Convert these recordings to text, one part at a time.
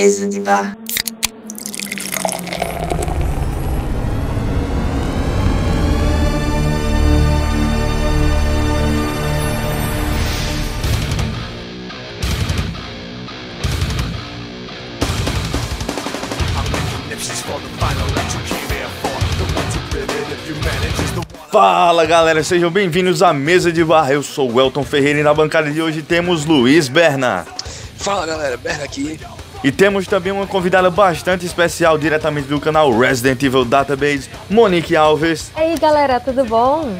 mesa de bar. Fala galera, sejam bem-vindos à mesa de bar. Eu sou o Elton Ferreira e na bancada de hoje temos Luiz Berna. Fala galera, Berna aqui. E temos também uma convidada bastante especial diretamente do canal Resident Evil Database, Monique Alves. E aí galera, tudo bom?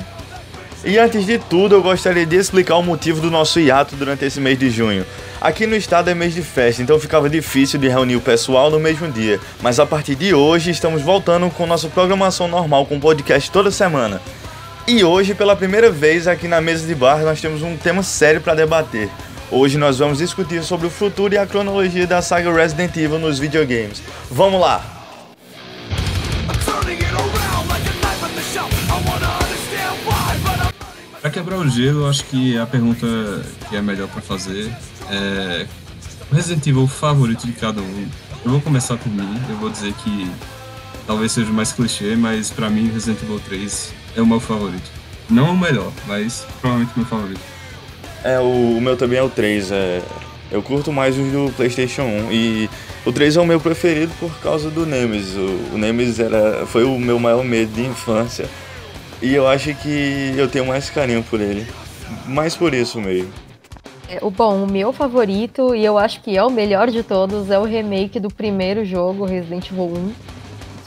E antes de tudo, eu gostaria de explicar o motivo do nosso hiato durante esse mês de junho. Aqui no estado é mês de festa, então ficava difícil de reunir o pessoal no mesmo dia. Mas a partir de hoje estamos voltando com nossa programação normal com podcast toda semana. E hoje, pela primeira vez aqui na mesa de bar, nós temos um tema sério para debater. Hoje nós vamos discutir sobre o futuro e a cronologia da saga Resident Evil nos videogames. Vamos lá! Para quebrar o gelo, acho que a pergunta que é melhor para fazer é Resident Evil favorito de cada um. Eu vou começar por mim, eu vou dizer que talvez seja mais clichê, mas para mim Resident Evil 3 é o meu favorito. Não o melhor, mas provavelmente o meu favorito. É, o, o meu também é o 3. É, eu curto mais os do PlayStation 1 e o 3 é o meu preferido por causa do Nemesis. O, o Nemesis era, foi o meu maior medo de infância e eu acho que eu tenho mais carinho por ele. Mais por isso mesmo. É, o bom, o meu favorito, e eu acho que é o melhor de todos, é o remake do primeiro jogo, Resident Evil 1,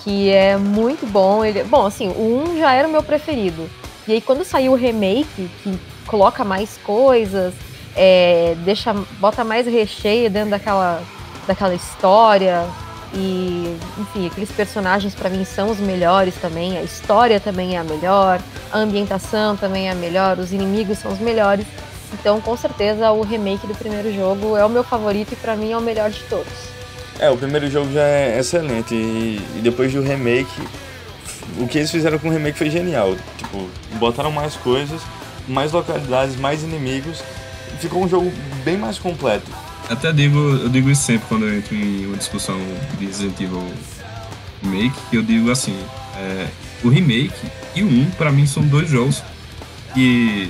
que é muito bom. Ele, bom, assim, o 1 já era o meu preferido. E aí quando saiu o remake, que coloca mais coisas, é, deixa, bota mais recheio dentro daquela, daquela história, e, enfim, aqueles personagens para mim são os melhores também, a história também é a melhor, a ambientação também é a melhor, os inimigos são os melhores. Então, com certeza, o remake do primeiro jogo é o meu favorito e para mim é o melhor de todos. É, o primeiro jogo já é excelente e, e depois do remake, o que eles fizeram com o remake foi genial. Tipo, botaram mais coisas, mais localidades, mais inimigos, ficou um jogo bem mais completo. Até digo, eu digo isso sempre quando eu entro em uma discussão de Resident Evil Remake, que eu digo assim, é, o remake e o 1 para mim são dois jogos que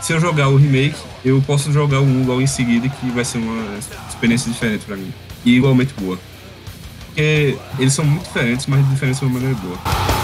se eu jogar o remake, eu posso jogar o 1 logo em seguida que vai ser uma experiência diferente para mim e igualmente boa. Porque eles são muito diferentes, mas diferentes de uma maneira boa.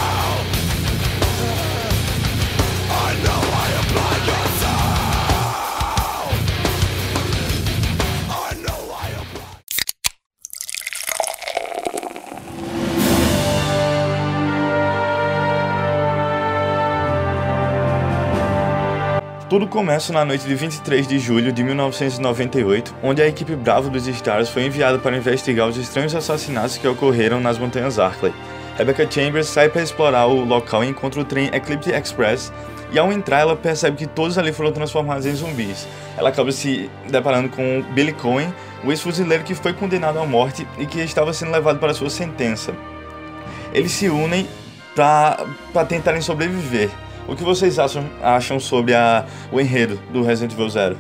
Tudo começa na noite de 23 de julho de 1998, onde a equipe Bravo dos Stars foi enviada para investigar os estranhos assassinatos que ocorreram nas montanhas Arklay. Rebecca Chambers sai para explorar o local e encontra o trem Eclipse Express, e ao entrar ela percebe que todos ali foram transformados em zumbis. Ela acaba se deparando com Billy Cohen, o ex-fuzileiro que foi condenado à morte e que estava sendo levado para sua sentença. Eles se unem para tentarem sobreviver. O que vocês acham, acham sobre a, o enredo do Resident Evil Zero?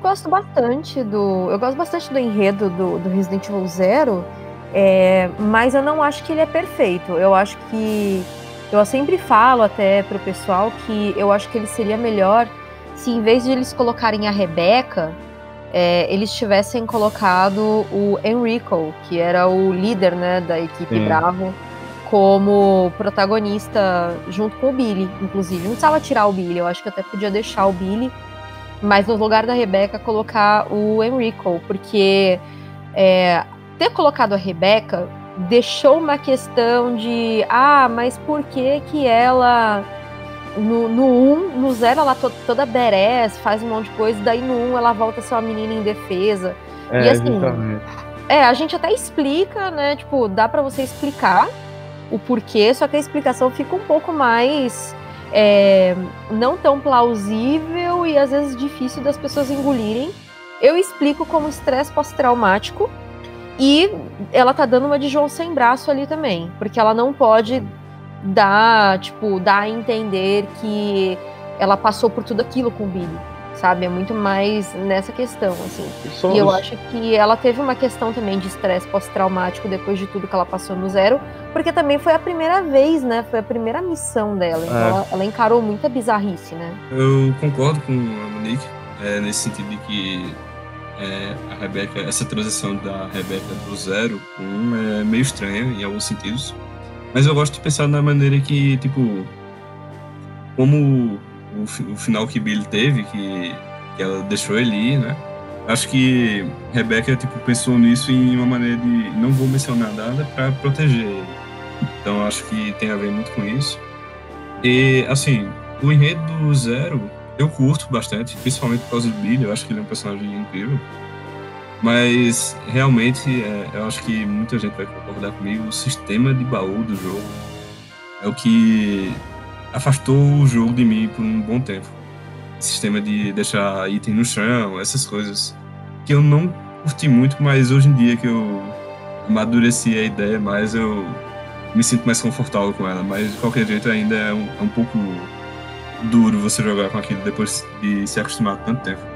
Gosto bastante do. Eu gosto bastante do enredo do, do Resident Evil Zero, é, mas eu não acho que ele é perfeito. Eu acho que. Eu sempre falo até pro pessoal que eu acho que ele seria melhor se em vez de eles colocarem a Rebeca, é, eles tivessem colocado o Enrico, que era o líder né, da equipe Sim. Bravo como protagonista junto com o Billy, inclusive. Não precisava tirar o Billy, eu acho que até podia deixar o Billy, mas no lugar da Rebecca colocar o Enrico, porque é, ter colocado a Rebecca deixou uma questão de ah, mas por que que ela no, no 1, um, no 0 ela to, toda badass, faz um monte de coisa, daí no 1 um ela volta a ser uma menina indefesa. É, e assim, é, a gente até explica, né, tipo, dá para você explicar, o porquê, só que a explicação fica um pouco mais é, não tão plausível e às vezes difícil das pessoas engolirem. Eu explico como estresse pós-traumático e ela tá dando uma de João sem braço ali também, porque ela não pode dar, tipo, dar a entender que ela passou por tudo aquilo com o Billy. Sabe? É muito mais nessa questão, assim. Só E eu acho que ela teve uma questão também de estresse pós-traumático depois de tudo que ela passou no Zero, porque também foi a primeira vez, né? Foi a primeira missão dela. Então É. ela, ela encarou muita bizarrice, né? Eu concordo com a Monique, é, nesse sentido de que é, a Rebeca, essa transição da Rebeca do zero um é meio estranha em alguns sentidos. Mas eu gosto de pensar na maneira que, tipo, como o, o final que Billy teve, que, que ela deixou ele ir, né? Acho que Rebeca, tipo, pensou nisso em uma maneira de não vou mencionar nada para proteger ele. Então acho que tem a ver muito com isso. E, assim, o enredo do Zero eu curto bastante, principalmente por causa do Billy, eu acho que ele é um personagem incrível. Mas, realmente, é, eu acho que muita gente vai concordar comigo, o sistema de baú do jogo é o que afastou o jogo de mim por um bom tempo. Sistema de deixar item no chão, essas coisas que eu não curti muito, mas hoje em dia que eu amadureci a ideia mais, eu me sinto mais confortável com ela. Mas, de qualquer jeito, ainda é um, é um pouco duro você jogar com aquilo depois de se acostumar tanto tempo.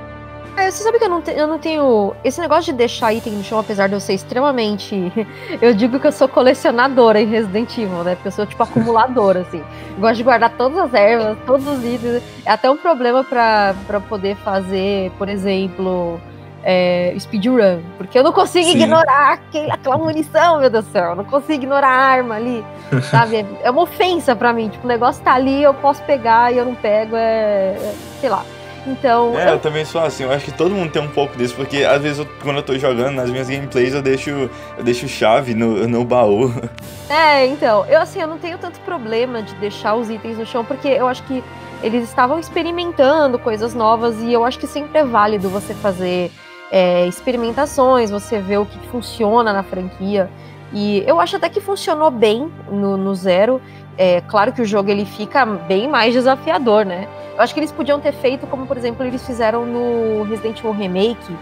É, você sabe que eu não, te- eu não tenho. Esse negócio de deixar item no chão, apesar de eu ser extremamente. Eu digo que eu sou colecionadora em Resident Evil, né? Porque eu sou tipo acumuladora, assim. Gosto de guardar todas as ervas, todos os itens. É até um problema pra, pra poder fazer, por exemplo, é, speedrun. Porque eu não consigo Sim. ignorar aquele, aquela munição, meu Deus do céu. Eu não consigo ignorar a arma ali. Sabe? É- uma ofensa pra mim. Tipo, o negócio tá ali, eu posso pegar e eu não pego. É. é- sei lá. Então. É, eu também sou assim, eu acho que todo mundo tem um pouco disso, porque às vezes eu- quando eu tô jogando, nas minhas gameplays eu deixo, eu deixo chave no, no baú. É, então, eu assim, eu não tenho tanto problema de deixar os itens no chão, porque eu acho que eles estavam experimentando coisas novas e eu acho que sempre é válido você fazer é, experimentações, você ver o que funciona na franquia. E eu acho até que funcionou bem no, no Zero. É claro que o jogo ele fica bem mais desafiador, né? Eu acho que eles podiam ter feito como, por exemplo, eles fizeram no Resident Evil Remake,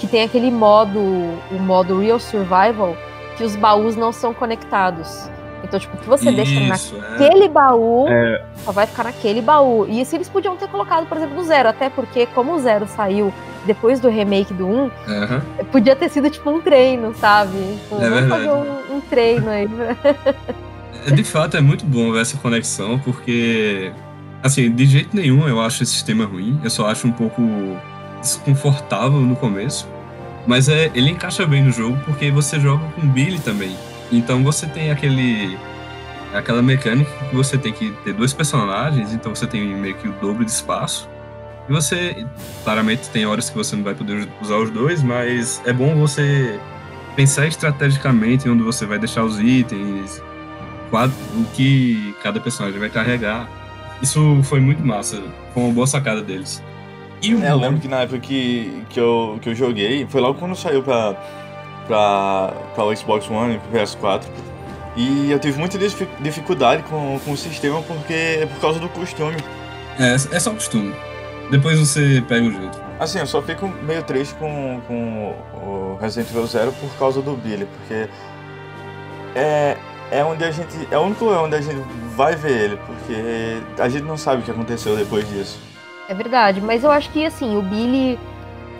que tem aquele modo, o modo Real Survival, que os baús não são conectados. Então, tipo, o que você deixa Isso, é. naquele baú, É. só vai ficar naquele baú. E isso eles podiam ter colocado, por exemplo, no Zero, até porque, como o Zero saiu depois do remake do 1, Aham. podia ter sido tipo um treino, sabe? Tipo, É vamos verdade. fazer um, um treino aí. É, De fato, é muito bom essa conexão, porque, assim, de jeito nenhum eu acho esse sistema ruim, eu só acho um pouco desconfortável no começo, mas é, ele encaixa bem no jogo porque você joga com Billy também. Então você tem aquele aquela mecânica que você tem que ter dois personagens, então você tem meio que o dobro de espaço. E você, claramente, tem horas que você não vai poder usar os dois, mas é bom você pensar estrategicamente onde você vai deixar os itens, quad- o que cada personagem vai carregar. Isso foi muito massa, foi uma boa sacada deles. E o É, eu lembro que na época que, que, eu, que eu joguei, foi logo quando saiu pra, pra, pra o Xbox One e pro PS4. E eu tive muita difi- dificuldade com, com o sistema porque é por causa do costume. é, é só costume. Depois você pega o jeito. Assim, eu só fico meio triste com, com o Resident Evil Zero por causa do Billy, porque é, é onde a gente. É o único lugar onde a gente vai ver ele, porque a gente não sabe o que aconteceu depois disso. É verdade, mas eu acho que assim, o Billy.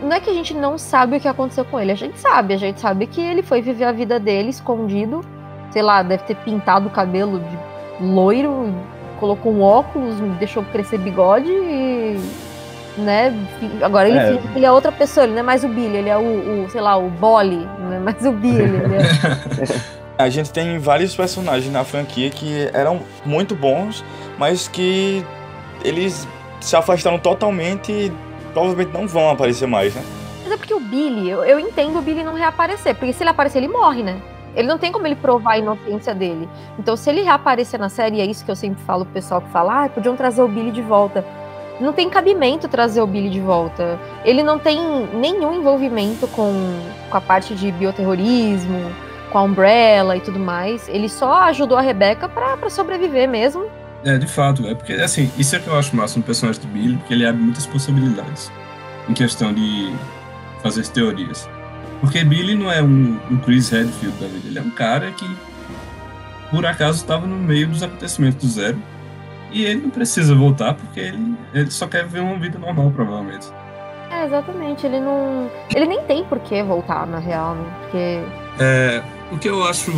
Não é que a gente não sabe o que aconteceu com ele, a gente sabe, a gente sabe que ele foi viver a vida dele escondido, sei lá, deve ter pintado o cabelo de loiro, colocou um óculos, deixou crescer bigode e. Né? Agora ele, É. ele é outra pessoa, ele não é mais o Billy, ele é o, o, sei lá, o Bolly, não é mais o Billy. Ele é... A gente tem vários personagens na franquia que eram muito bons, mas que eles se afastaram totalmente e provavelmente não vão aparecer mais, né? Mas é porque o Billy, eu, eu entendo o Billy não reaparecer, porque se ele aparecer, ele morre, né? Ele não tem como ele provar a inocência dele. Então, se ele reaparecer na série, é isso que eu sempre falo pro pessoal que fala, ah, podiam trazer o Billy de volta. Não tem cabimento trazer o Billy de volta. Ele não tem nenhum envolvimento com, com a parte de bioterrorismo, com a Umbrella e tudo mais. Ele só ajudou a Rebecca pra, pra sobreviver mesmo. É, de fato, é porque, assim, isso é que eu acho massa no personagem do Billy, porque ele abre muitas possibilidades em questão de fazer as teorias. Porque Billy não é um, um Chris Redfield da vida, ele é um cara que, por acaso, estava no meio dos acontecimentos do Zero E ele não precisa voltar porque ele, ele só quer viver uma vida normal, provavelmente. É, exatamente. Ele não. Ele nem tem por que voltar, na real, né? Porque. É, o que eu acho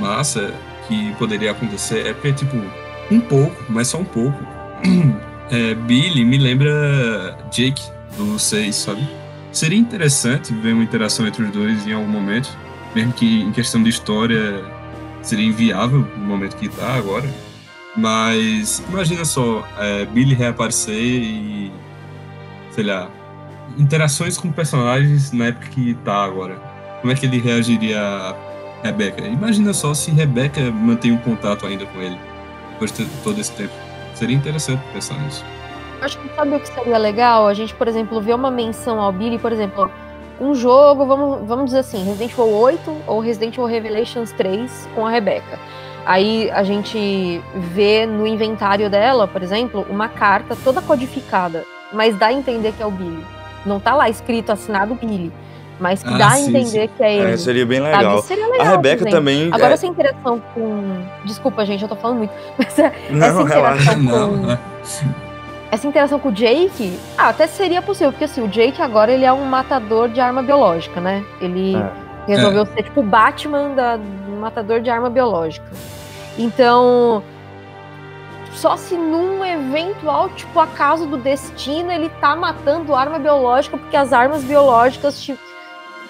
massa que poderia acontecer é porque, tipo, um pouco, mas só um pouco. É, Billy me lembra Jake do 6, sabe? Seria interessante ver uma interação entre os dois em algum momento, mesmo que em questão de história seria inviável no momento que tá agora. Mas imagina só, é, Billy reaparecer e. sei lá. Interações com personagens na época que tá agora. Como é que ele reagiria a Rebecca? Imagina só se Rebecca mantém um contato ainda com ele depois de todo esse tempo. Seria interessante pensar nisso. Acho que sabe o que seria legal? A gente, por exemplo, ver uma menção ao Billy, por exemplo, um jogo, vamos, vamos dizer assim, Resident Evil 8 ou Resident Evil Revelations 3 com a Rebecca. Aí a gente vê no inventário dela, por exemplo, uma carta toda codificada, mas dá a entender que é o Billy. Não tá lá escrito assinado Billy, mas que Ah, dá a sim, entender sim. que é ele. É, seria bem legal. Seria legal, A Rebeca também. Agora é- essa interação com. Desculpa, gente, eu tô falando muito. Mas é- Não, essa relaxa. interação Não, com. né? Essa interação com o Jake, ah, até seria possível, porque assim, o Jake agora ele é um matador de arma biológica, né? Ele É. resolveu ser tipo o Batman da, do matador de arma biológica. Então, só se num eventual, tipo, acaso do destino, ele tá matando arma biológica, porque as armas biológicas ti-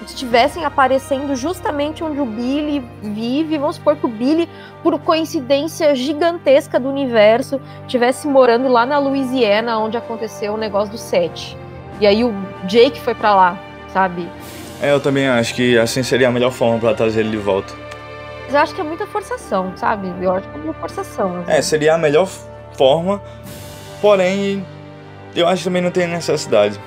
estivessem aparecendo justamente onde o Billy vive. Vamos supor que o Billy, por coincidência gigantesca do universo, estivesse morando lá na Louisiana, onde aconteceu o negócio do set. E aí o Jake foi pra lá, sabe? É, eu também acho que assim seria a melhor forma pra trazer ele de volta. Mas eu acho que é muita forçação, sabe? Eu acho que é muita forçação. assim. É, seria a melhor forma, porém, eu acho que também não tem necessidade.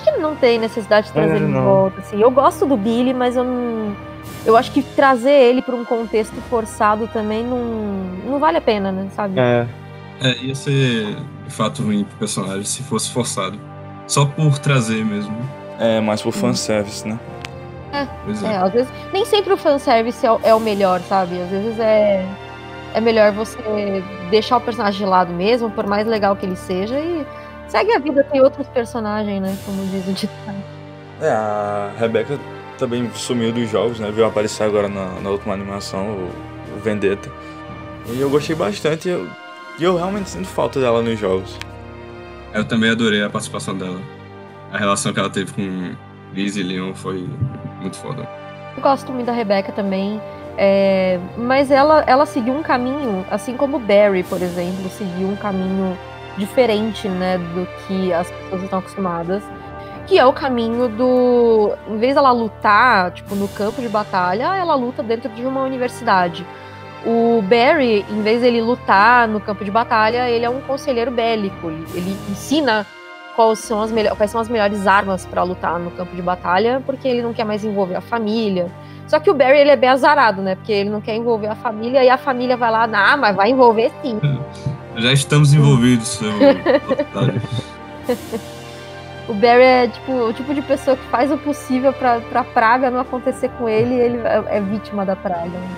Acho que não tem necessidade de trazer É, ele de volta, assim. Eu gosto do Billy, mas eu não. Eu acho que trazer ele pra um contexto forçado também não, não vale a pena, né? Sabe? É. É, ia ser de fato ruim pro personagem se fosse forçado. Só por trazer mesmo. É, mais por fanservice, né? Pois É, é. às vezes. Nem sempre o fanservice é, o- é o melhor, sabe? Às vezes é. É melhor você deixar o personagem de lado mesmo, por mais legal que ele seja, e segue a vida, tem outros personagens, né? Como diz o ditado. É, a Rebecca também sumiu dos jogos, né? Veio aparecer agora na, na última animação, o, o Vendetta. E eu gostei bastante e eu, e eu realmente sinto falta dela nos jogos. Eu também adorei a participação dela. A relação que ela teve com Liz e Leon foi muito foda. Eu gosto muito da Rebecca também. é, mas ela, ela seguiu um caminho, assim como o Barry, por exemplo, seguiu um caminho diferente, né, do que as pessoas estão acostumadas. Que é o caminho do. Em vez dela lutar, tipo, no campo de batalha, ela luta dentro de uma universidade. O Barry, em vez dele lutar no campo de batalha, ele é um conselheiro bélico. Ele, ensina quais são as, quais são as melhores armas para lutar no campo de batalha, porque ele não quer mais envolver a família. Só que o Barry ele é bem azarado, né? Porque ele não quer envolver a família e a família vai lá, ah, mas vai envolver sim. Já estamos envolvidos, otário. O Barry é tipo o tipo de pessoa que faz o possível pra, pra praga não acontecer com ele e ele é, é vítima da praga. né?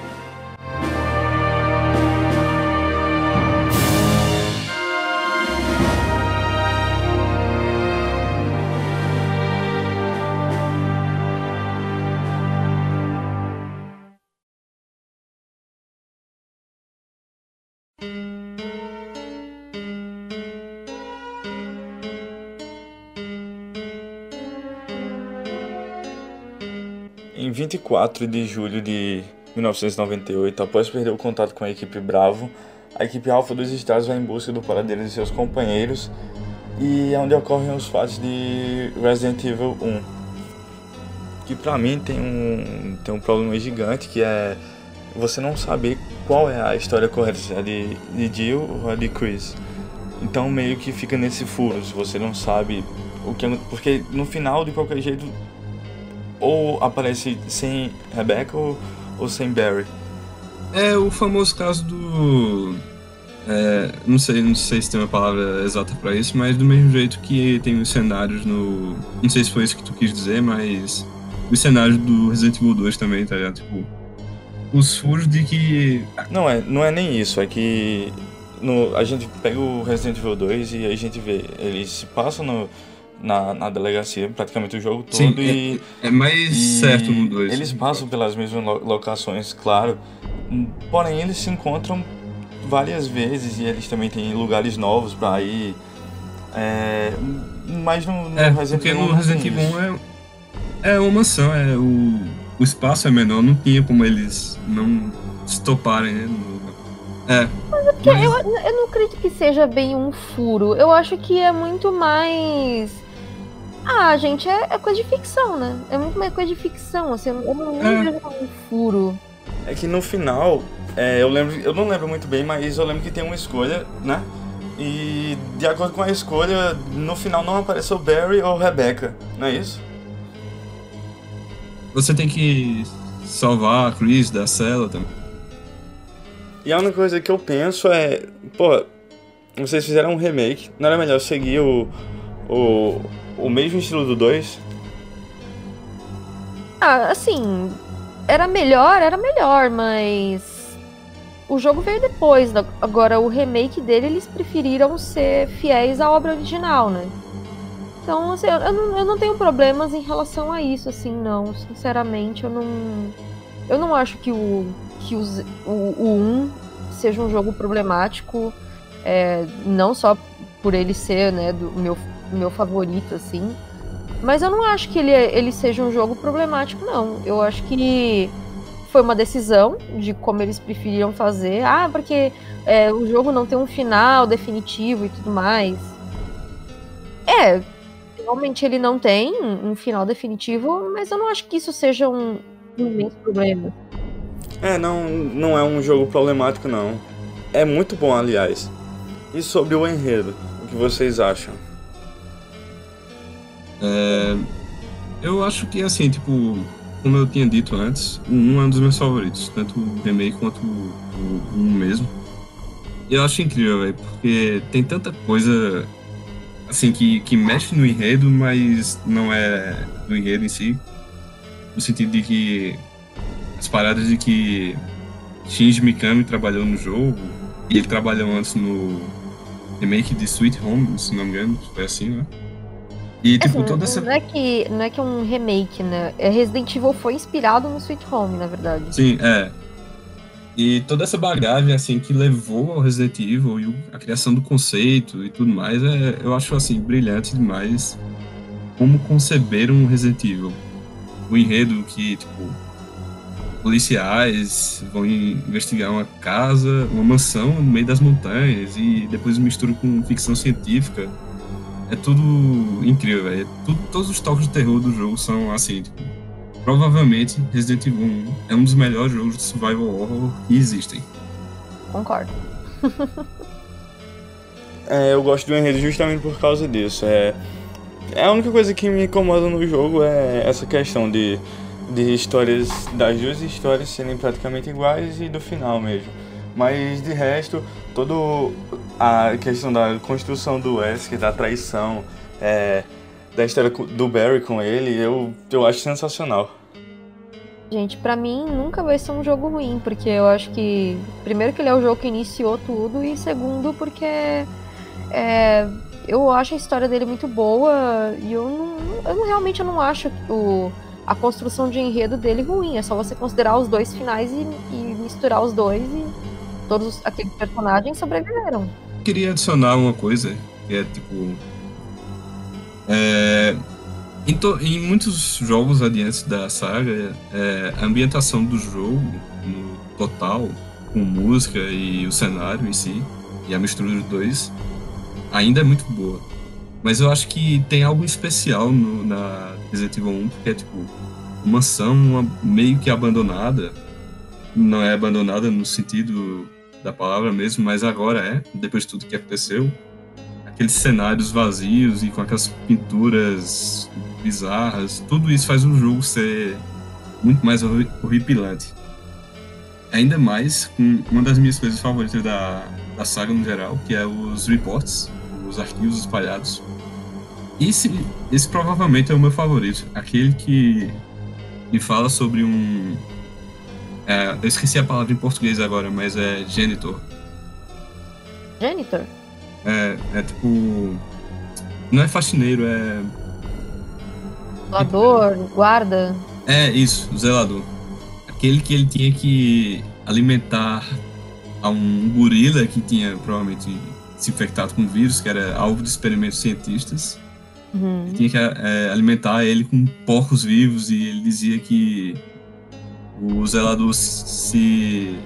Em 24 de julho de 1998, após perder o contato com a equipe Bravo, a equipe Alpha dos Estados vai em busca do paradeiro de seus companheiros e é onde ocorrem os fatos de Resident Evil 1. Que pra mim tem um, tem um problema gigante que é você não saber qual é a história correta, se é de, de Jill ou a de Chris. Então meio que fica nesse furo, se você não sabe o que. Porque no final, de qualquer jeito, ou aparece sem Rebecca ou, ou sem Barry. É o famoso caso do. é, não sei, não sei se tem uma palavra exata pra isso, mas do mesmo jeito que tem os cenários no. Não sei se foi isso que tu quis dizer, mas. Os cenários do Resident Evil 2 também, tá ligado? Tipo. Os furos de que. Não é, não é nem isso, é que no, a gente pega o Resident Evil 2 e a gente vê, eles se passam no, na, na delegacia praticamente o jogo todo Sim, e, é, é mais e certo no 2. Eles passam pelas mesmas lo- locações, claro. Porém, eles se encontram várias vezes e eles também têm lugares novos pra ir. É, mas no, no É, Resident porque Evil no não Resident Evil isso. 1 é, é uma mansão, é, o, o espaço é menor, não tinha como eles não se toparem, né? no- é. Porque eu, eu não acredito que seja bem um furo. Eu acho que é muito mais. Ah, gente, é, é coisa de ficção, né? É muito mais coisa de ficção, assim, eu não É. vejo como um furo. É que no final, é, eu lembro, eu não lembro muito bem, mas eu lembro que tem uma escolha, né? E de acordo com a escolha, no final não apareceu Barry ou Rebecca, não é isso? Você tem que salvar a Chris da cela também. E a única coisa que eu penso é, pô, vocês fizeram um remake, não era melhor seguir o, o, o mesmo estilo do 2? Ah, assim, era melhor, era melhor, mas o jogo veio depois. Agora, o remake dele, eles preferiram ser fiéis à obra original, né? Então, assim, eu, eu não, eu não tenho problemas em relação a isso, assim, não. Sinceramente, eu não. Eu não acho que o, que os- o, o 1 seja um jogo problemático. é, não só por ele ser, né, do meu, meu favorito, assim. Mas eu não acho que ele, ele seja um jogo problemático, não. Eu acho que foi uma decisão de como eles preferiam fazer. Ah, porque é, o jogo não tem um final definitivo e tudo mais. É, realmente ele não tem um final definitivo, mas eu não acho que isso seja um, um imenso problema. É, não, não é um jogo problemático, não. É muito bom, aliás. E sobre o enredo, o que vocês acham? É, eu acho que, assim, tipo, como eu tinha dito antes, o 1 é um dos meus favoritos, tanto o remake quanto o, o 1 mesmo. E eu acho incrível, velho, porque tem tanta coisa, assim, que, que mexe no enredo, mas não é do enredo em si. No sentido de que as paradas de que Shinji Mikami trabalhou no jogo, e ele trabalhou antes no remake de Sweet Home, se não me engano, foi assim, né? E, tipo, Assim, toda essa não, é que, não é que é um remake, né? É Resident Evil foi inspirado no Sweet Home, na verdade. Sim, é. E toda essa bagagem, assim, que levou ao Resident Evil e a criação do conceito e tudo mais, é, eu acho, assim, brilhante demais como conceberam um Resident Evil. O enredo que, tipo, policiais vão in- investigar uma casa, uma mansão no meio das montanhas e depois mistura com ficção científica. É tudo incrível, velho. É tudo- Todos os toques de terror do jogo são, assim, tipo, Provavelmente Resident Evil 1 é um dos melhores jogos de survival horror que existem. Concordo. É, eu gosto do enredo justamente por causa disso. É, é a única coisa que me incomoda no jogo é essa questão de, de histórias, das duas histórias serem praticamente iguais e do final mesmo. Mas de resto, toda a questão da construção do Wesker, da traição, é, da história do Barry com ele, eu, eu acho sensacional. Gente, pra mim nunca vai ser um jogo ruim, porque eu acho que primeiro que ele é o jogo que iniciou tudo e segundo porque é, eu acho a história dele muito boa e eu não, eu não- realmente eu não acho o, a construção de enredo dele ruim. É só você considerar os dois finais e, e misturar os dois e todos os- aqueles personagens sobreviveram. Queria adicionar uma coisa que é tipo. é, em, to- em muitos jogos adiantes da saga, é, a ambientação do jogo, no total, com música e o cenário em si, e a mistura dos dois, ainda é muito boa. Mas eu acho que tem algo especial no- na Resident Evil 1, porque é tipo mansão uma- meio que abandonada. Não é abandonada no sentido da palavra mesmo, mas agora é, depois de tudo que aconteceu. Aqueles cenários vazios e com aquelas pinturas bizarras, tudo isso faz o jogo ser muito mais horri- horripilante. Ainda mais com uma das minhas coisas favoritas da, da saga no geral, que é os reports, os arquivos espalhados. Esse, esse provavelmente é o meu favorito, aquele que me fala sobre um. É, eu esqueci a palavra em português agora, mas é genitor. Janitor? É, é tipo. Não é faxineiro, é. Zelador, guarda. É, isso, zelador. Aquele que ele tinha que alimentar a um gorila que tinha provavelmente se infectado com vírus, que era alvo de experimentos cientistas. Uhum. Ele tinha que é, alimentar ele com porcos vivos e ele dizia que o zelador se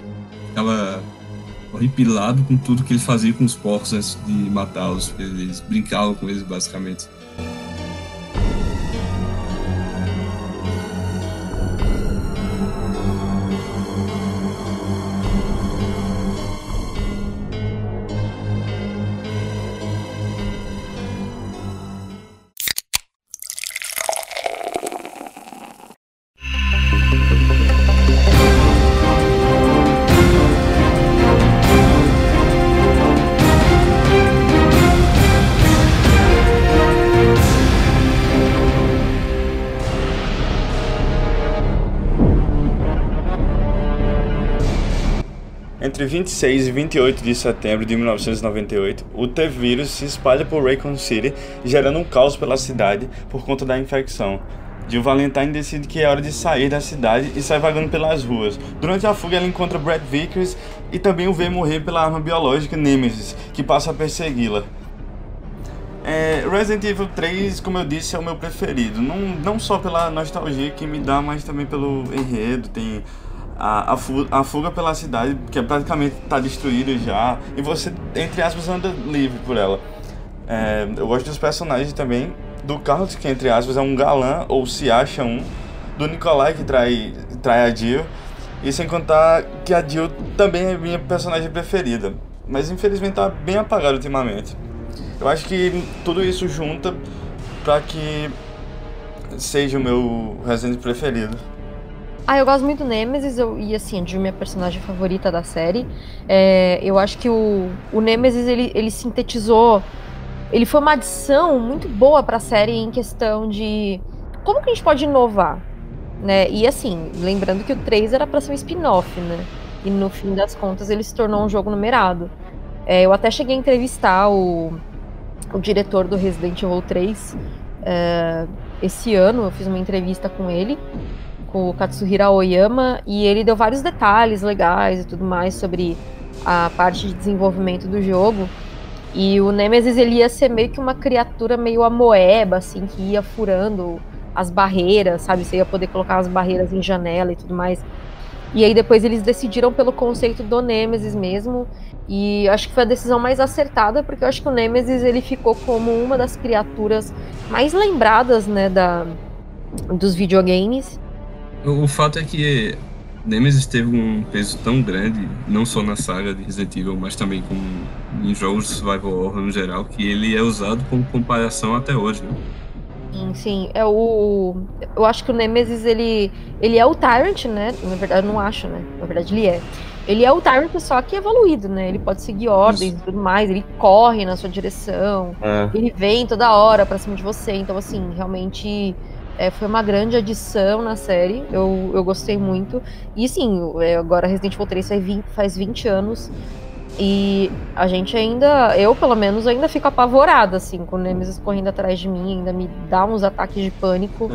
ficava horripilado com tudo que ele fazia com os porcos antes de matá-los. Eles brincavam com eles basicamente. 26 e 28 de setembro de 1998, o T-vírus se espalha por Raycon City, gerando um caos pela cidade por conta da infecção. Jill Valentine decide que é hora de sair da cidade e sai vagando pelas ruas. Durante a fuga, ela encontra Brad Vickers e também o vê morrer pela arma biológica Nemesis, que passa a persegui-la. É, Resident Evil 3, como eu disse, é o meu preferido. Não, não só pela nostalgia que me dá, mas também pelo enredo. Tem a, a, fuga, pela cidade, que é praticamente está destruída já, e você, entre aspas, anda livre por ela. É, eu gosto dos personagens também, do Carlos, que entre aspas é um galã, ou se acha um, do Nikolai, que trai, trai a Jill, e sem contar que a Jill também é minha personagem preferida, mas infelizmente tá bem apagada ultimamente. Eu acho que tudo isso junta para que seja o meu Resident preferido. Ah, eu gosto muito do Nemesis eu, e assim, de minha personagem favorita da série. É, eu acho que o, o Nemesis ele, ele sintetizou. Ele foi uma adição muito boa para a série em questão de como que a gente pode inovar, né? E assim, lembrando que o 3 era para ser um spin-off, né? E no fim das contas ele se tornou um jogo numerado. É, eu até cheguei a entrevistar o, o diretor do Resident Evil 3 é, esse ano, eu fiz uma entrevista com ele com o Katsuhira Oyama e ele deu vários detalhes legais e tudo mais sobre a parte de desenvolvimento do jogo. E o Nemesis ele ia ser meio que uma criatura meio amoeba, assim, que ia furando as barreiras, sabe? Você ia poder colocar as barreiras em janela e tudo mais. E aí depois eles decidiram pelo conceito do Nemesis mesmo. E acho que foi a decisão mais acertada, porque eu acho que o Nemesis ele ficou como uma das criaturas mais lembradas, né, da, dos videogames. O, fato é que Nemesis teve um peso tão grande, não só na saga de Resident Evil, mas também como em jogos de survival horror no geral, que ele é usado como comparação até hoje. Né? Sim, sim. É o. Eu acho que o Nemesis, ele, ele é o Tyrant, né? Na verdade, eu não acho, né? Na verdade, ele é. Ele é o Tyrant, só que evoluído, né? Ele pode seguir ordens Isso. e tudo mais, ele corre na sua direção, é. ele vem toda hora pra cima de você. Então, assim, realmente é, foi uma grande adição na série, eu, eu gostei muito. E sim, é, agora Resident Evil 3 faz 20, faz 20 anos. E a gente ainda, eu pelo menos, ainda fico apavorada, assim, com o Nemesis correndo atrás de mim, ainda me dá uns ataques de pânico.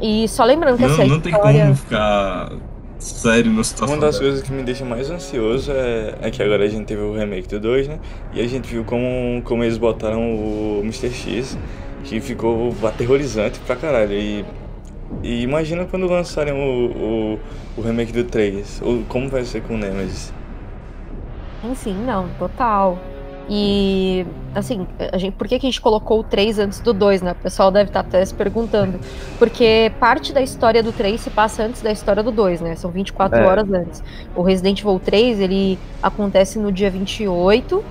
E só lembrando que não, essa não história... tem como ficar sério na situação. Uma das coisas que me deixa mais ansioso é, é, que agora a gente teve o remake do 2, né? E a gente viu como, como eles botaram o Mr. X que ficou aterrorizante pra caralho. E, e imagina quando lançarem o, o, o, remake do 3, ou como vai ser com o Nemesis. Sim, não, total. E, assim, a gente, por que, que a gente colocou o 3 antes do 2, né? O pessoal deve estar tá até se perguntando. Porque parte da história do 3 se passa antes da história do 2, né? São 24 é. horas antes. O Resident Evil 3, ele acontece no dia 28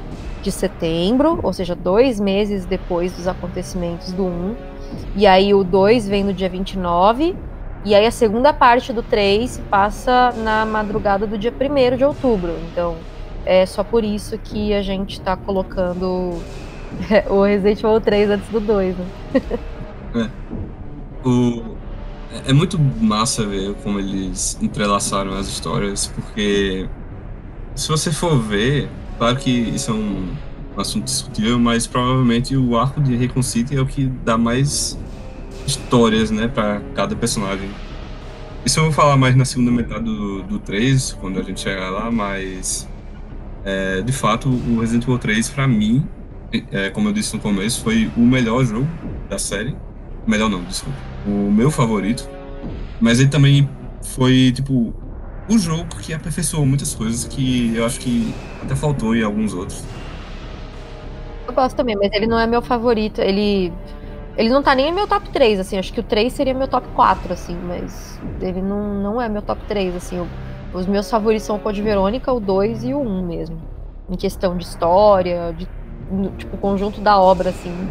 de setembro, ou seja, dois meses depois dos acontecimentos do 1. E aí o 2 vem no dia 29. E aí a segunda parte do 3 passa na madrugada do dia 1 de outubro. Então é só por isso que a gente tá colocando o Resident Evil 3 antes do 2. Né? é. O... é muito massa ver como eles entrelaçaram as histórias, porque se você for ver, Claro que isso é um, assunto discutível, mas provavelmente o arco de City é o que dá mais histórias, né, para cada personagem. Isso eu vou falar mais na segunda metade do, do 3, quando a gente chegar lá, mas é, de fato o Resident Evil 3 para mim, é, como eu disse no começo, foi o melhor jogo da série. Melhor não, desculpa. O meu favorito. Mas ele também foi, tipo, o jogo que aperfeiçoou muitas coisas que eu acho que até faltou em alguns outros. Eu gosto também, mas ele não é meu favorito. Ele. Ele não tá nem no meu top 3, assim. Acho que o 3 seria meu top 4, assim, mas ele não, não é meu top 3, assim. Eu, os meus favoritos são o Code Verônica, o 2 e o 1 mesmo. Em questão de história, de tipo, conjunto da obra, assim.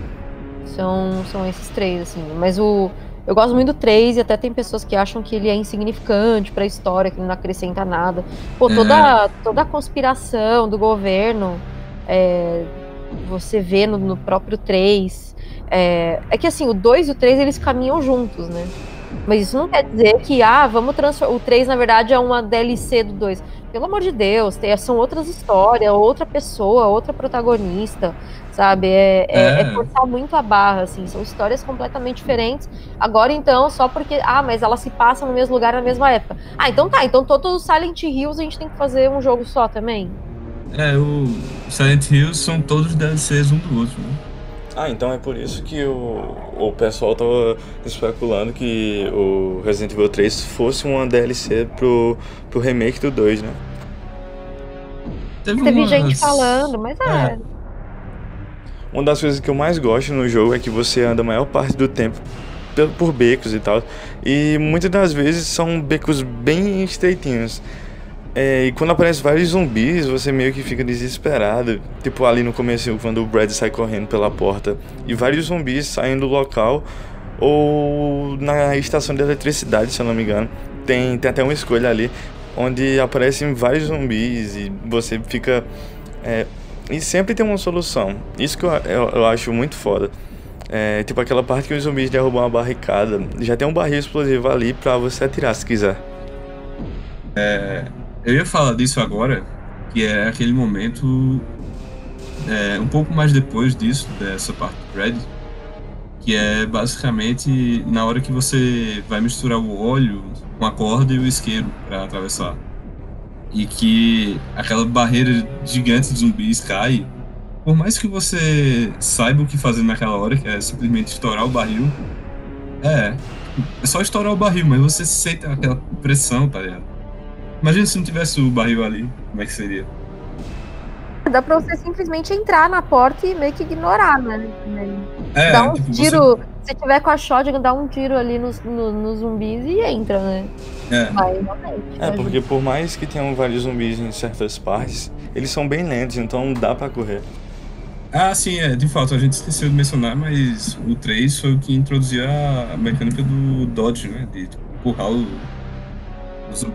São, são esses três, assim. Mas o, eu gosto muito do 3 e até tem pessoas que acham que ele é insignificante para a história, que ele não acrescenta nada. Pô, toda, é. toda a conspiração do governo, é, você vê no, no próprio 3. É, é, que assim, o 2 e o 3 eles caminham juntos, né? Mas isso não quer dizer que, ah, vamos transformar. O 3, na verdade, é uma DLC do 2. Pelo amor de Deus, tem, são outras histórias, outra pessoa, outra protagonista sabe? É, é, é. é, forçar muito a barra, assim, são histórias completamente diferentes. Agora, então, só porque, ah, mas ela se passa no mesmo lugar na mesma época. Ah, então tá, então todos os Silent Hills a gente tem que fazer um jogo só também. É, o Silent Hills são todos DLCs um do outro, né? Ah, então é por isso que o, o pessoal tava especulando que o Resident Evil 3 fosse uma DLC pro, pro remake do 2, né? Teve, Teve umas... gente falando, mas é. é. Uma das coisas que eu mais gosto no jogo é que você anda a maior parte do tempo por becos e tal. E muitas das vezes são becos bem estreitinhos. É, e quando aparecem vários zumbis, você meio que fica desesperado. Tipo ali no começo, quando o Brad sai correndo pela porta e vários zumbis saem do local. Ou na estação de eletricidade, se eu não me engano. Tem, tem até uma escolha ali onde aparecem vários zumbis e você fica é, e sempre tem uma solução. Isso que eu, eu, eu acho muito foda. É, tipo aquela parte que os zumbis derrubam uma barricada. Já tem um barril explosivo ali pra você atirar se quiser. É, eu ia falar disso agora, que é aquele momento. É, um pouco mais depois disso, dessa parte do Red, que é basicamente na hora que você vai misturar o óleo com a corda e o isqueiro para atravessar e que aquela barreira gigante de zumbis cai, por mais que você saiba o que fazer naquela hora, que é simplesmente estourar o barril, é, é só estourar o barril, mas você sente aquela pressão, tá ligado? Imagina se não tivesse o barril ali, como é que seria? Dá pra você simplesmente entrar na porta e meio que ignorar, né? É, Dá um tipo, tiro. Você se tiver com a shotgun, dá um tiro ali nos, no, nos zumbis e entra, né? É. Vai, é, porque por mais que tenham vários zumbis em certas partes, eles são bem lentos, então dá pra correr. Ah, sim, é, de fato, a gente esqueceu de mencionar, mas o 3 foi o que introduzia a mecânica do Dodge, né? De tipo, empurrar o, o zumbi.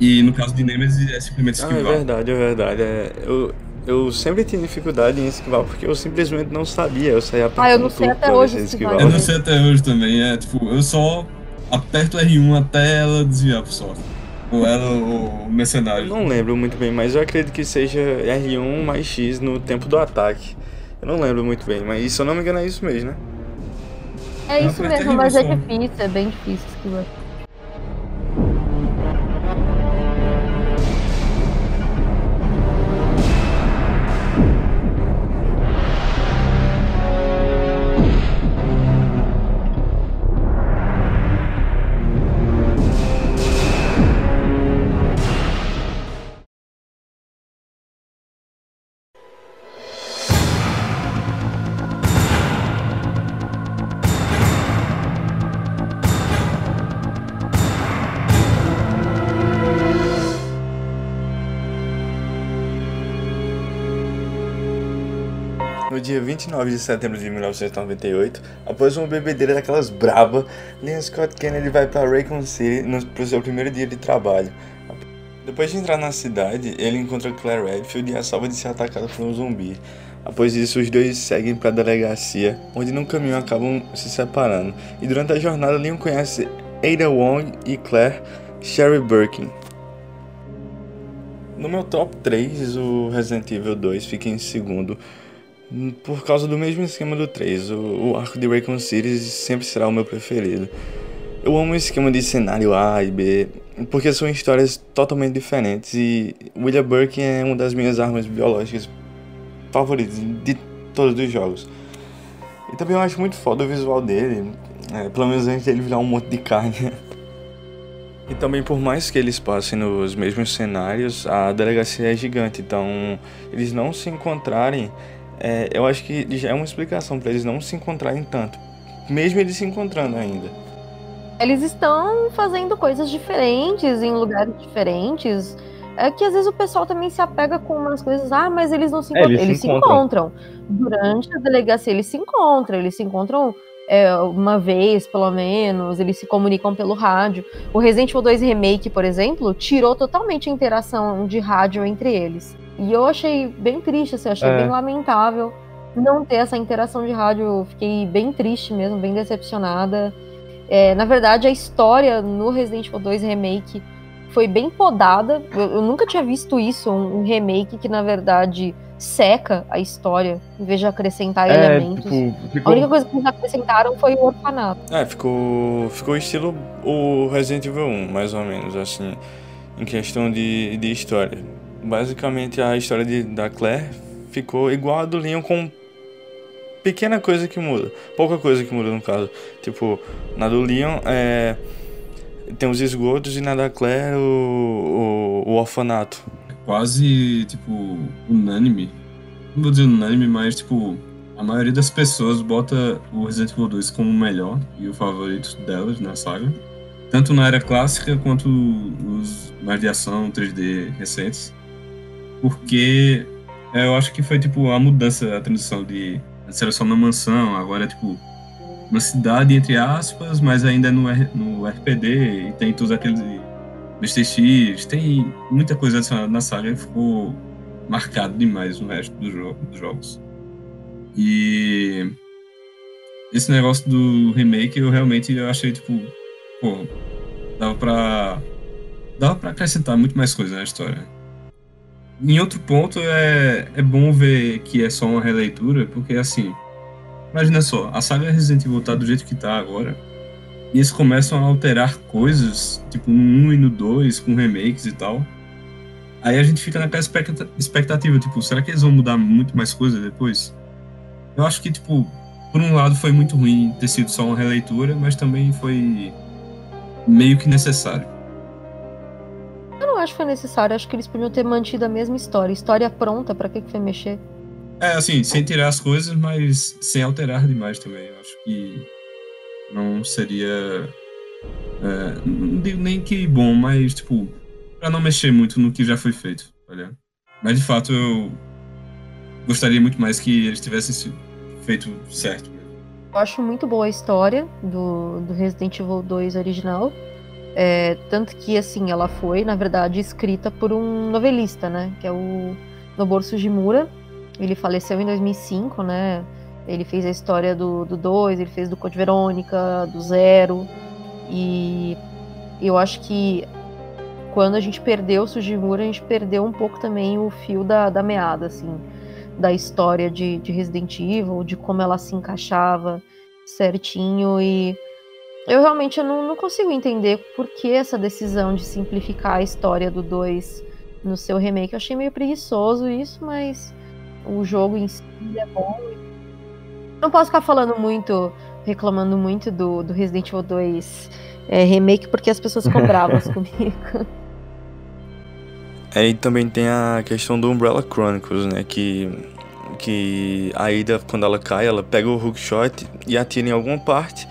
E no caso de Nemesis é simplesmente esquivar. Ah, é verdade, é verdade. É, eu, eu sempre tinha dificuldade em esquivar, porque eu simplesmente não sabia. Eu saía apertando Ah, eu não sei até hoje esquivar. Eu não sei até hoje também, é tipo, eu só aperto R1 até ela desviar pro só. Ou ela ou o mercenário. Não lembro muito bem, mas eu acredito que seja R1 mais X no tempo do ataque. Eu não lembro muito bem, mas se eu não me engano é isso mesmo, né? É isso mesmo, mas é difícil, é bem difícil esquivar. Dia 29 de setembro de 1998, após uma bebedeira daquelas braba, Leon Scott Kennedy vai para Raycon City para o seu primeiro dia de trabalho. Depois de entrar na cidade, ele encontra Claire Redfield e a salva de ser atacada por um zumbi. Após isso, os dois seguem para a delegacia, onde no caminho acabam se separando. E durante a jornada, Leon conhece Ada Wong e Claire Sherry Birkin. No meu top 3, o Resident Evil 2 fica em segundo. Por causa do mesmo esquema do 3. O, o arco de Raycon City sempre será o meu preferido. Eu amo o esquema de cenário A e B, porque são histórias totalmente diferentes e William Burke é uma das minhas armas biológicas favoritas de todos os jogos. E também eu acho muito foda o visual dele, é, pelo menos antes dele virar um monte de carne. E também, por mais que eles passem nos mesmos cenários, a delegacia é gigante, então eles não se encontrarem, é, eu acho que já é uma explicação para eles não se encontrarem tanto, mesmo eles se encontrando ainda. Eles estão fazendo coisas diferentes em lugares diferentes. É que às vezes o pessoal também se apega com umas coisas, ah, mas eles não se encontram. É, eles, eles, se, encontram. encontram. Durante a delegacia, eles se encontram, eles se encontram é, uma vez, pelo menos, eles se comunicam pelo rádio. O Resident Evil 2 Remake, por exemplo, tirou totalmente a interação de rádio entre eles. E eu achei bem triste, assim, achei é. bem lamentável não ter essa interação de rádio. Fiquei bem triste mesmo, bem decepcionada. É, na verdade, a história no Resident Evil 2 Remake foi bem podada. Eu, eu nunca tinha visto isso, um, um remake que, na verdade, seca a história, em vez de acrescentar é, elementos. Tipo, ficou... A única coisa que eles acrescentaram foi o orfanato. É, ficou, ficou estilo o Resident Evil 1, mais ou menos, assim, em questão de, de história. Basicamente, a história de, da Claire ficou igual a do Leon, com pequena coisa que muda. Pouca coisa que muda, no caso. Tipo, na do Leon, é, tem os esgotos e na da Claire, o, o, o orfanato quase, tipo, unânime. Não vou dizer unânime, mas, tipo, a maioria das pessoas bota o Resident Evil 2 como o melhor e o favorito delas na saga. Tanto na era clássica quanto os mais de ação 3D recentes. Porque eu acho que foi, tipo, a mudança, a transição de... Era só uma mansão, agora é, tipo, uma cidade, entre aspas, mas ainda no, no RPD e tem todos aqueles Mr. X, tem muita coisa na saga que ficou marcado demais no resto do jogo, dos jogos. E esse negócio do remake eu realmente eu achei tipo, pô, dava pra dava para acrescentar muito mais coisa na história. Em outro ponto é é bom ver que é só uma releitura, porque assim, imagina só, a saga Resident Evil tá do jeito que tá agora e eles começam a alterar coisas, tipo no 1 e no 2, com remakes e tal. Aí a gente fica naquela expectativa, tipo, será que eles vão mudar muito mais coisa depois? Eu acho que, tipo, por um lado foi muito ruim ter sido só uma releitura, mas também foi meio que necessário. Acho que foi necessário, acho que eles podiam ter mantido a mesma história. História pronta, para que, que foi mexer? É, assim, sem tirar as coisas, mas sem alterar demais também. Eu acho que não seria. É, não digo nem que bom, mas, tipo, pra não mexer muito no que já foi feito, tá Mas de fato eu gostaria muito mais que eles tivessem feito certo. Eu acho muito boa a história do, do Resident Evil 2 original. É, tanto que, assim, ela foi, na verdade, escrita por um novelista, né? Que é o Noboru Sugimura. Ele faleceu em 2005, né? Ele fez a história do 2, ele fez do Code Verônica, do Zero. E eu acho que quando a gente perdeu o Sugimura, a gente perdeu um pouco também o fio da, da meada, assim, da história de, de Resident Evil, de como ela se encaixava certinho. E eu realmente não, não consigo entender por que essa decisão de simplificar a história do 2 no seu remake. Eu achei meio preguiçoso isso, mas o jogo em si é bom não posso ficar falando muito, reclamando muito do, do Resident Evil 2 é, remake, porque as pessoas ficam bravas comigo. É, e também tem a questão do Umbrella Chronicles, né? Que, que a Ida, quando ela cai, ela pega o hookshot e atira em alguma parte.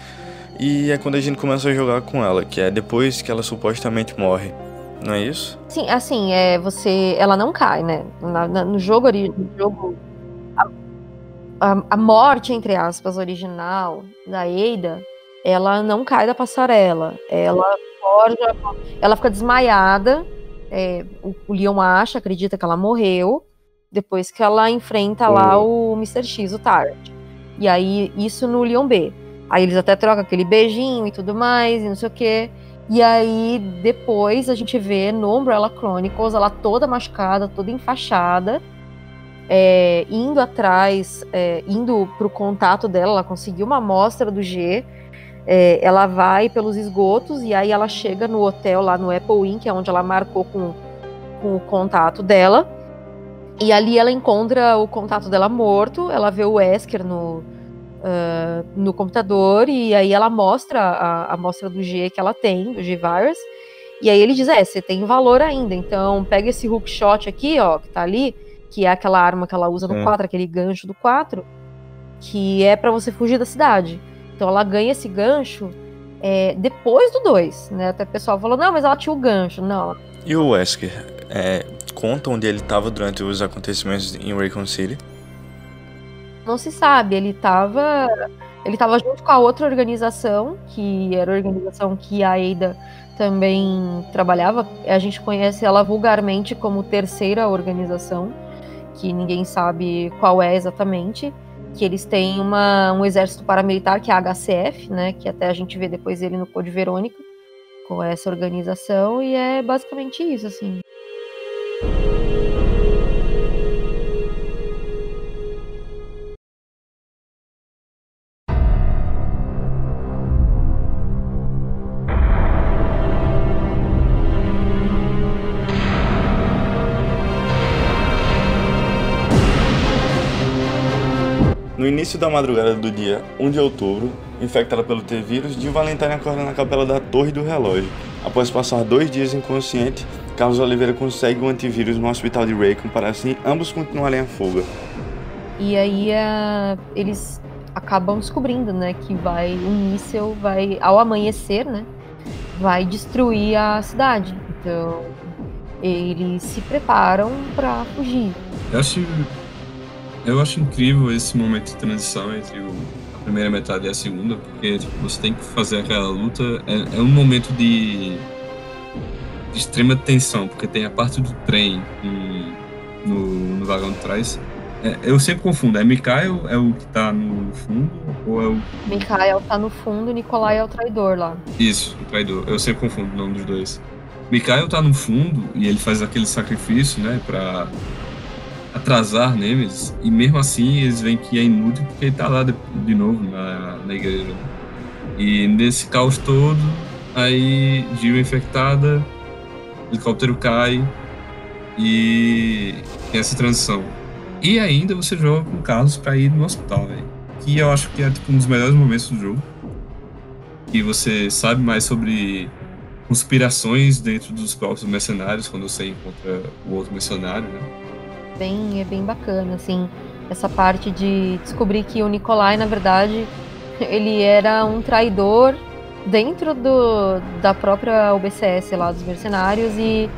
E é quando a gente começa a jogar com ela, que é depois que ela supostamente morre. Não é isso? Sim, assim, é, você, ela não cai, né? Na, na, no jogo, no jogo a, a morte, entre aspas, original da Eida, ela não cai da passarela. Ela forja, ela fica desmaiada. É, o, o Leon acha, acredita que ela morreu, depois que ela enfrenta oh. lá o Mr. X, o Tart. E aí, isso no Leon B. Aí eles até trocam aquele beijinho e tudo mais, e não sei o quê. E aí, depois, a gente vê no Umbrella Chronicles ela toda machucada, toda enfaixada, é, indo atrás, é, indo pro contato dela, ela conseguiu uma amostra do G, é, ela vai pelos esgotos e aí ela chega no hotel lá no Apple Inn, que é onde ela marcou com, com o contato dela. E ali ela encontra o contato dela morto, ela vê o Wesker no, uh, no computador e aí ela mostra a, amostra do G que ela tem, do G-Virus. E aí ele diz: É, você tem valor ainda, então pega esse hookshot aqui, ó, que tá ali, que é aquela arma que ela usa no é. 4, aquele gancho do 4, que é para você fugir da cidade. Então ela ganha esse gancho é, depois do 2, né? Até o pessoal falou: Não, mas ela tinha o gancho. Não. E o Wesker? É, conta onde ele estava durante os acontecimentos em Raycon City? Não se sabe, ele estava ele tava junto com a outra organização, que era a organização que a Ada também trabalhava. A gente conhece ela vulgarmente como terceira organização, que ninguém sabe qual é exatamente. Que eles têm uma, um exército paramilitar, que é a HCF, né? Que até a gente vê depois ele no Code Verônica, com essa organização, e é basicamente isso, assim. No início da madrugada do dia 1 de outubro, infectada pelo T-vírus, Jill Valentine acorda na capela da Torre do Relógio. Após passar dois dias inconsciente, Carlos Oliveira consegue o um antivírus no hospital de Raycon para assim ambos continuarem a fuga. E aí uh, eles acabam descobrindo, né, que vai um míssil vai ao amanhecer, né, vai destruir a cidade. Então eles se preparam para fugir. Eu acho eu acho incrível esse momento de transição entre o, a primeira metade e a segunda, porque tipo, você tem que fazer aquela luta. É, é um momento de, de, extrema tensão, porque tem a parte do trem em, no, no, vagão de trás. É, eu sempre confundo, é Mikhail é o que tá no fundo ou é o. Mikhail tá no fundo e Nikolai é o traidor lá. Isso, o traidor. Eu sempre confundo o nome dos dois. Mikhail tá no fundo e ele faz aquele sacrifício, né, pra atrasar Nemesis, e mesmo assim eles veem que é inútil porque ele tá lá de, de novo na, na igreja. E nesse caos todo, aí Jill é infectada, o helicóptero cai e essa transição. E ainda você joga com Carlos pra ir no hospital, véio, que eu acho que é tipo, um dos melhores momentos do jogo. E você sabe mais sobre conspirações dentro dos próprios mercenários quando você encontra o outro mercenário, né? Bem, é bem bacana, assim, essa parte de descobrir que o Nikolai, na verdade, ele era um traidor dentro do, da própria OBCS lá dos mercenários e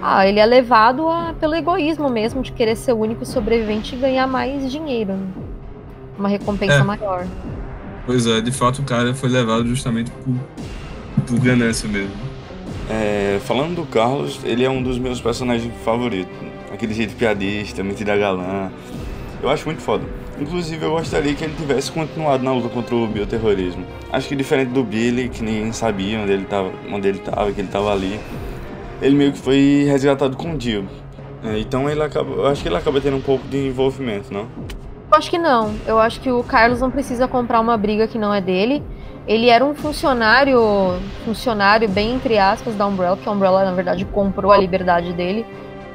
ah, ele é levado a, pelo egoísmo mesmo de querer ser o único sobrevivente e ganhar mais dinheiro. Né? Uma recompensa é. maior. Pois é, de fato o cara foi levado justamente por, por ganância mesmo. É, falando do Carlos, ele é um dos meus personagens favoritos aquele jeito piadista, metida galã. Eu acho muito foda. Inclusive, eu gostaria que ele tivesse continuado na luta contra o bioterrorismo. Acho que diferente do Billy, que ninguém sabia onde ele estava, onde ele tava, que ele estava ali, ele meio que foi resgatado com o Dio. É, então ele acaba, eu acho que ele acaba tendo um pouco de envolvimento, não? Eu acho que não. Eu acho que o Carlos não precisa comprar uma briga que não é dele. Ele era um funcionário, funcionário bem entre aspas da Umbrella, que a Umbrella na verdade comprou a liberdade dele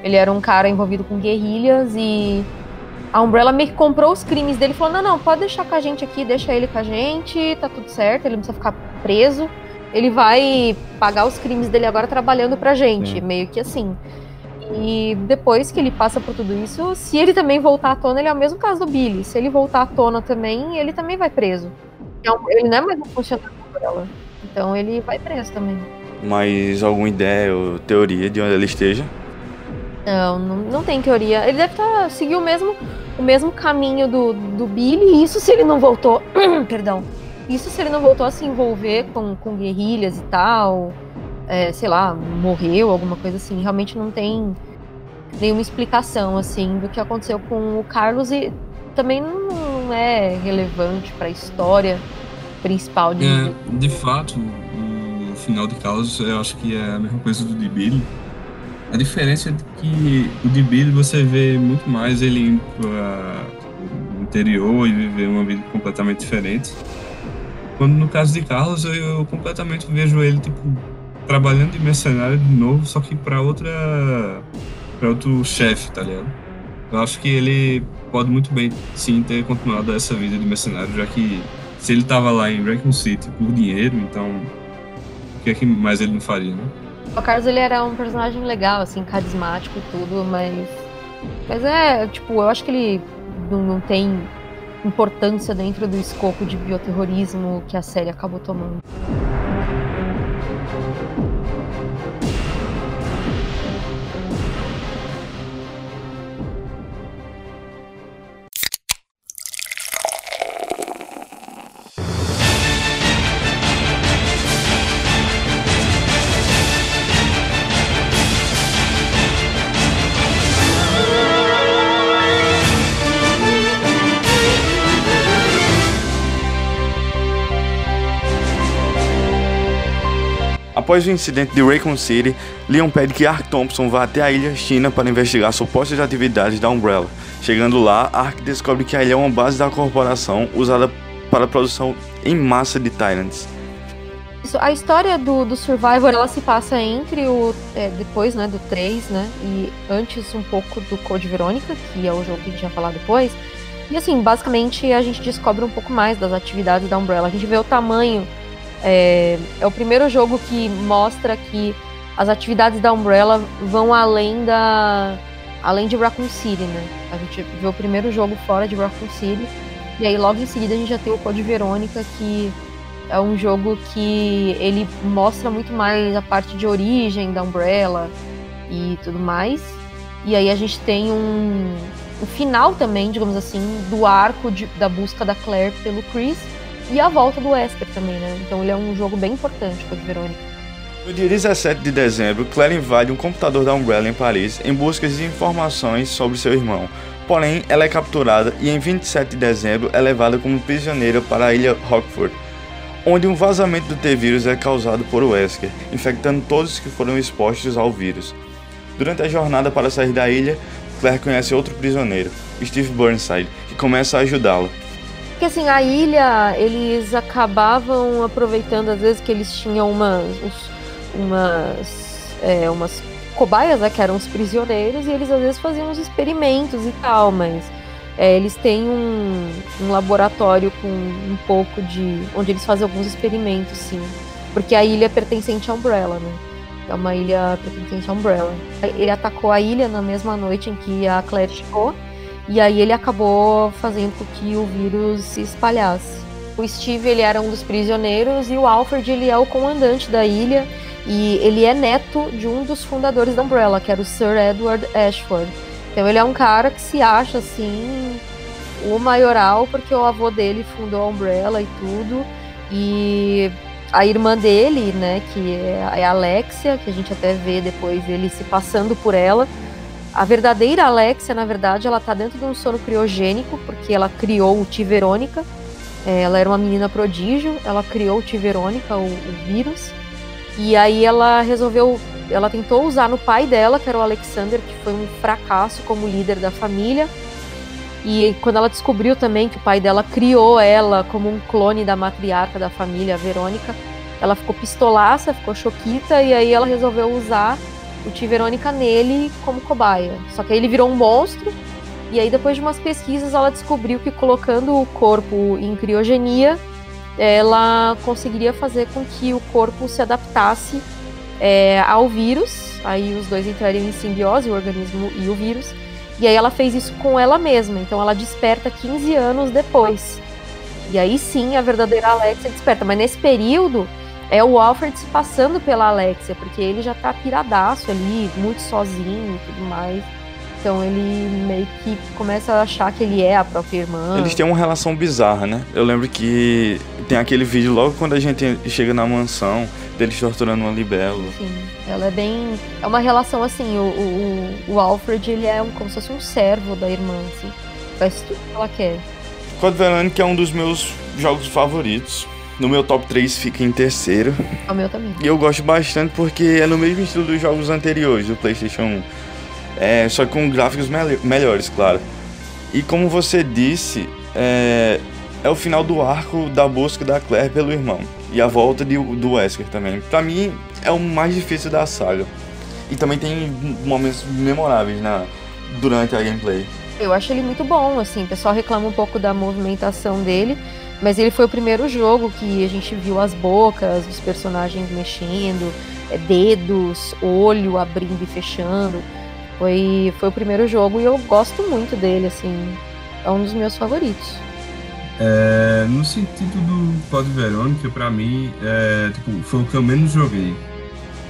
ele era um cara envolvido com guerrilhas e a Umbrella meio que comprou os crimes dele falou: não, não, pode deixar com a gente aqui, deixa ele com a gente, tá tudo certo, ele não precisa ficar preso. Ele vai pagar os crimes dele agora trabalhando pra gente, Sim. meio que assim. E depois que ele passa por tudo isso, se ele também voltar à tona, ele é o mesmo caso do Billy. Se ele voltar à tona também, ele também vai preso. Ele não é mais um funcionário da Umbrella. Então ele vai preso também. Mais alguma ideia ou teoria de onde ele esteja? Não, não, não tem teoria. Ele deve tá, seguir o mesmo, o mesmo caminho do, do Billy, isso se ele não voltou. perdão. Isso se ele não voltou a se envolver com, com guerrilhas e tal. É, sei lá, morreu, alguma coisa assim. Realmente não tem nenhuma explicação, assim, do que aconteceu com o Carlos e também não é relevante para a história principal de. É, de fato, o final de Carlos, eu acho que é a mesma coisa do de A diferença é que o de você vê muito mais ele indo para o interior e viver uma vida completamente diferente. Quando no caso de Carlos, eu, eu completamente vejo ele tipo trabalhando de mercenário de novo, só que para outra para outro chefe, tá ligado? Eu acho que ele pode muito bem sim ter continuado essa vida de mercenário, já que se ele tava lá em Raccoon City por dinheiro, então o que é que mais ele não faria, né? O Carlos ele era um personagem legal, assim, carismático e tudo, mas mas é, tipo, eu acho que ele não, não tem importância dentro do escopo de bioterrorismo que a série acabou tomando. Após o incidente de Raycon City, Leon pede que Ark Thompson vá até a ilha China para investigar supostas atividades da Umbrella. Chegando lá, Ark descobre que a ilha é uma base da corporação usada para a produção em massa de Tyrants. A história do, do Survivor ela se passa entre o. É, depois né, do 3, né? E antes um pouco do Code Verônica, que é o jogo que a gente vai falar depois. E assim, basicamente a gente descobre um pouco mais das atividades da Umbrella. A gente vê o tamanho é, é o primeiro jogo que mostra que as atividades da Umbrella vão além da além de Raccoon City, né? A gente vê o primeiro jogo fora de Raccoon City e aí logo em seguida a gente já tem o Code Verônica que é um jogo que ele mostra muito mais a parte de origem da Umbrella e tudo mais. E aí a gente tem um, o final também, digamos assim, do arco de, da busca da Claire pelo Chris e a volta do Wesker também, né? Então ele é um jogo bem importante para Verônica. No dia 17 de dezembro, Claire invade um computador da Umbrella em Paris em busca de informações sobre seu irmão. Porém, ela é capturada e em 27 de dezembro é levada como prisioneira para a ilha Rockford, onde um vazamento do T-vírus é causado por Wesker, infectando todos que foram expostos ao vírus. Durante a jornada para sair da ilha, Claire conhece outro prisioneiro, Steve Burnside, que começa a ajudá-la, porque assim, a ilha, eles acabavam aproveitando, às vezes, que eles tinham umas. umas. É, umas cobaias, né, que eram os prisioneiros, e eles às vezes faziam uns experimentos e tal, mas é, eles têm um, um laboratório com um pouco de. onde eles fazem alguns experimentos, sim. Porque a ilha é pertencente à Umbrella, né? É uma ilha pertencente à Umbrella. Ele atacou a ilha na mesma noite em que a Claire chegou. E aí ele acabou fazendo com que o vírus se espalhasse. O Steve ele era um dos prisioneiros e o Alfred ele é o comandante da ilha e ele é neto de um dos fundadores da Umbrella, que era o Sir Edward Ashford. Então ele é um cara que se acha assim o maioral porque o avô dele fundou a Umbrella e tudo. E a irmã dele, né, que é a Alexia, que a gente até vê depois ele se passando por ela, a verdadeira Alexia, na verdade, ela tá dentro de um sono criogênico, porque ela criou o T. Verônica. É, ela era uma menina prodígio, ela criou o T. Verônica, o, o vírus. E aí ela resolveu, ela tentou usar no pai dela, que era o Alexander, que foi um fracasso como líder da família. E quando ela descobriu também que o pai dela criou ela como um clone da matriarca da família, a Verônica, ela ficou pistolaça, ficou choquita, e aí ela resolveu usar o T. Verônica nele como cobaia. Só que aí ele virou um monstro. E aí, depois de umas pesquisas, ela descobriu que colocando o corpo em criogenia, ela conseguiria fazer com que o corpo se adaptasse é, ao vírus. Aí os dois entrariam em simbiose, o organismo e o vírus. E aí ela fez isso com ela mesma. Então ela desperta 15 anos depois. E aí sim a verdadeira Alexia desperta. Mas nesse período, é o Alfred se passando pela Alexia, porque ele já tá piradaço ali, muito sozinho e tudo mais. Então ele meio que começa a achar que ele é a própria irmã. Eles têm uma relação bizarra, né? Eu lembro que tem aquele vídeo logo quando a gente chega na mansão, deles torturando uma libelo. Sim, ela é bem. É uma relação assim, o, o, o Alfred ele é um, como se fosse um servo da irmã, assim. Faz tudo que ela quer. Code Veronica é um dos meus jogos favoritos No meu top 3 fica em terceiro. O meu também. E eu gosto bastante porque é no mesmo estilo dos jogos anteriores do PlayStation 1. É, só com gráficos melhores, claro. E como você disse, é, é o final do arco da busca da Claire pelo irmão. E a volta de, do Wesker também. Pra mim, é o mais difícil da saga. E também tem momentos memoráveis na, durante a gameplay. Eu acho ele muito bom, assim, o pessoal reclama um pouco da movimentação dele, mas ele foi o primeiro jogo que a gente viu as bocas, os personagens mexendo, é, dedos, olho abrindo e fechando. Foi, foi o primeiro jogo e eu gosto muito dele, assim, é um dos meus favoritos. É, no sentido do Code Verônica, pra mim, é, tipo, foi o que eu menos joguei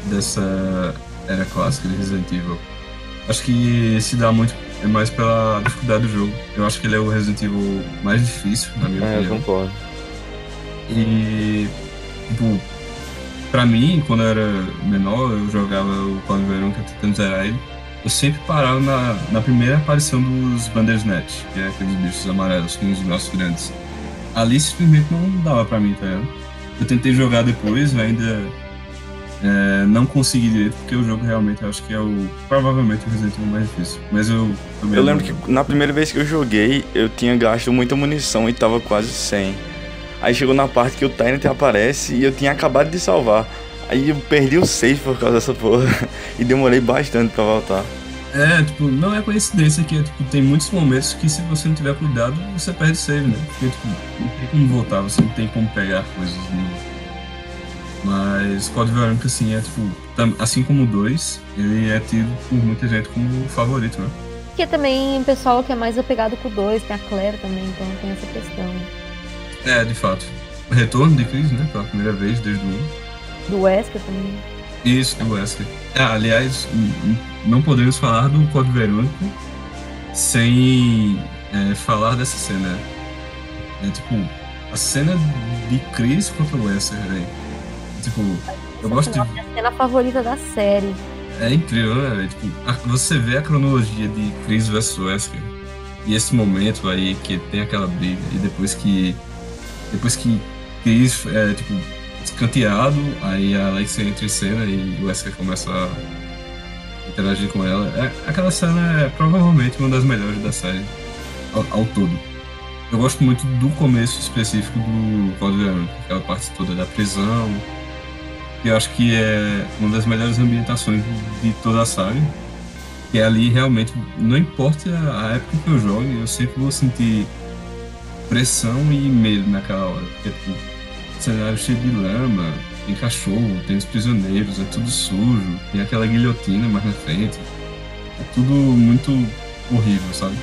dessa era clássica de Resident Evil. Acho que se dá muito é mais pela dificuldade do jogo. Eu acho que ele é o Resident Evil mais difícil, na minha é, opinião. Eu concordo. E, tipo, pra mim, quando eu era menor, eu jogava o Code Verônica tentando zerar ele. Eu sempre parava na, na primeira aparição dos Bandersnatch, que é aqueles bichos amarelos com os braços grandes. Ali simplesmente não dava pra mim, tá ligado? Eu tentei jogar depois, ainda é, não consegui direito, porque o jogo realmente eu acho que é o. Provavelmente o Resident Evil mais difícil. Mas eu. Eu lembro que na primeira vez que eu joguei, eu tinha gasto muita munição e tava quase sem. Aí chegou na parte que o Tyrant aparece e eu tinha acabado de salvar. Aí eu perdi o save por causa dessa porra. e demorei bastante pra voltar. É, tipo, não é coincidência que tipo, tem muitos momentos que se você não tiver cuidado, você perde o save, né? Porque tipo, não tem como voltar, você não tem como pegar coisas no mas Code Veronica, assim, é tipo, assim como o 2, ele é tido por muita gente como favorito, né? Que também o pessoal que é mais apegado com o 2, tem a Claire também, então tem essa questão. É, de fato. Retorno de Chris, né? Pela primeira vez desde o 1. Do Wesker também. Isso, do Wesker. É, aliás, não podemos falar do Code Verônica sem é, falar dessa cena. É tipo, a cena de Chris contra o Wesker, velho Tipo, eu gosto de. É a cena favorita da série. É incrível, né? Tipo, você vê a cronologia de Chris vs Wesker e esse momento aí que tem aquela briga e depois que depois que Chris é tipo escanteado, aí a Alexia entra em cena e o Wesker começa a interagir com ela. É, aquela cena é provavelmente uma das melhores da série ao, ao todo. Eu gosto muito do começo específico do Code aquela parte toda da prisão, eu acho que é uma das melhores ambientações de toda a saga. É ali realmente, não importa a época que eu jogue, eu sempre vou sentir pressão e medo naquela hora. Porque, tipo, cenário cheio de lama, tem cachorro, tem os prisioneiros, é tudo sujo, tem aquela guilhotina mais na frente. É tudo muito horrível, sabe?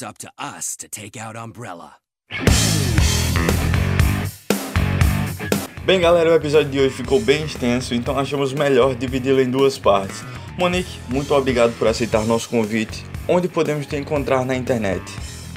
It's up to us to take out Umbrella. Bem, galera, o episódio de hoje ficou bem extenso, então achamos melhor dividi-lo em duas partes. Monique, muito obrigado por aceitar nosso convite. Onde podemos te encontrar na internet?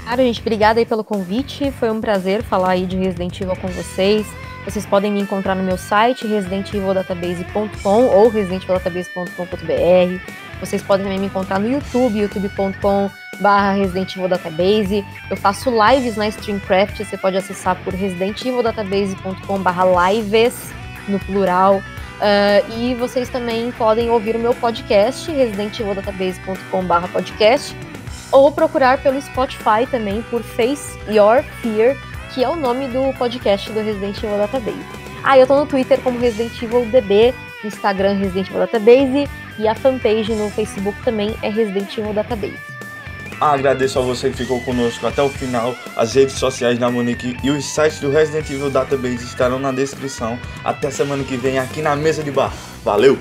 Cara, gente, obrigada aí pelo convite. Foi um prazer falar aí de Resident Evil com vocês. Vocês podem me encontrar no meu site residentEvilDatabase.com ou residentevildatabase.com.br. Vocês podem também me encontrar no YouTube, youtube.com barra Resident Evil Database. Eu faço lives na Streamcraft, você pode acessar por residentevildatabase.com barra lives, no plural. Uh, e vocês também podem ouvir o meu podcast, residentevildatabase.com barra podcast, ou procurar pelo Spotify também por Face Your Fear, que é o nome do podcast do Resident Evil Database. Ah, eu tô no Twitter como Resident Evil DB, Instagram Resident Evil Database e a fanpage no Facebook também é Resident Evil Database. Agradeço a você que ficou conosco até o final. As redes sociais da Monique e os sites do Resident Evil Database estarão na descrição. Até semana que vem aqui na mesa de bar. Valeu!